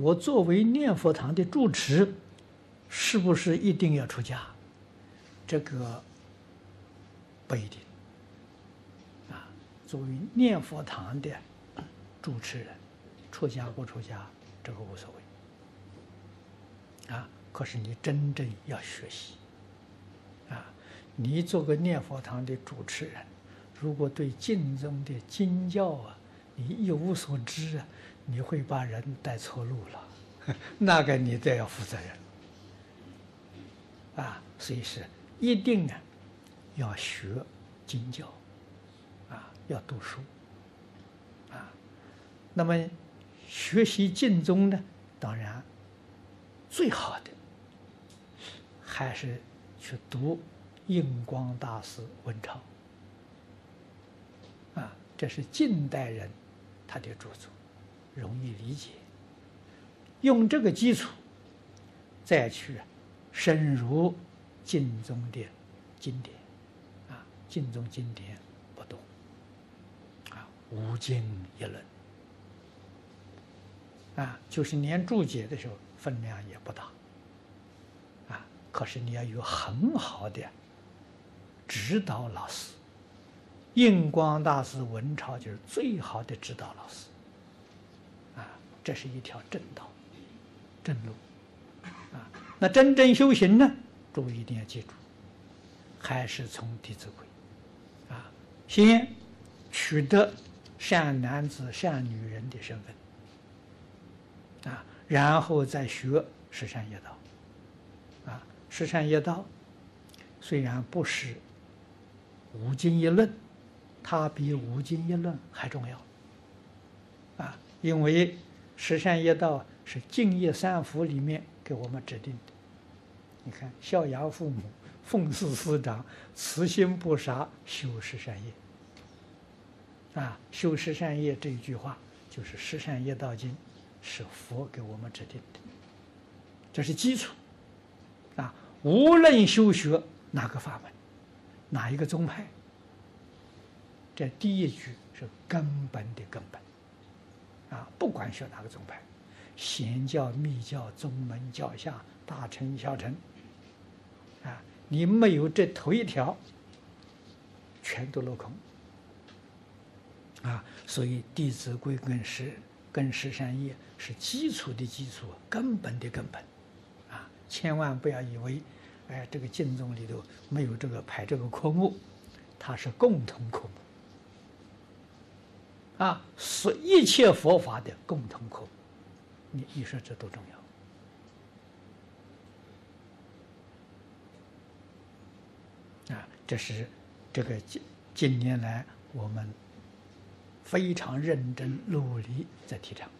我作为念佛堂的住持，是不是一定要出家？这个不一定。啊，作为念佛堂的主持人，出家不出家，这个无所谓。啊，可是你真正要学习。啊，你做个念佛堂的主持人，如果对经中的经教啊，你一无所知啊。你会把人带错路了，那个你都要负责任啊！所以是一定啊，要学经教啊，要读书啊。那么学习经宗呢，当然最好的还是去读印光大师文钞啊，这是近代人他的著作。容易理解，用这个基础再去深入经中的经典，啊，经中经典不多，啊，无经一论，啊，就是连注解的时候分量也不大，啊，可是你要有很好的指导老师，印光大师文钞就是最好的指导老师。啊这是一条正道，正路，啊，那真正修行呢？诸位一定要记住，还是从《弟子规》，啊，先取得善男子、善女人的身份，啊，然后再学十善业道，啊，十善业道虽然不是五经一论，它比五经一论还重要，啊，因为。十善业道是敬业三福里面给我们指定的。你看，孝养父母，奉事师长，慈心不杀，修十善业。啊，修十善业这一句话，就是《十善业道经》，是佛给我们指定的，这是基础。啊，无论修学哪个法门，哪一个宗派，这第一句是根本的根本。啊，不管学哪个宗派，显教、密教、宗门、教下、大乘、小乘，啊，你没有这头一条，全都落空。啊，所以《弟子规》跟十跟十善业是基础的基础，根本的根本。啊，千万不要以为，哎，这个经宗里头没有这个排这个科目，它是共同科目。啊，是一切佛法的共同苦，你你说这多重要啊！这是这个近近年来我们非常认真努力在提倡。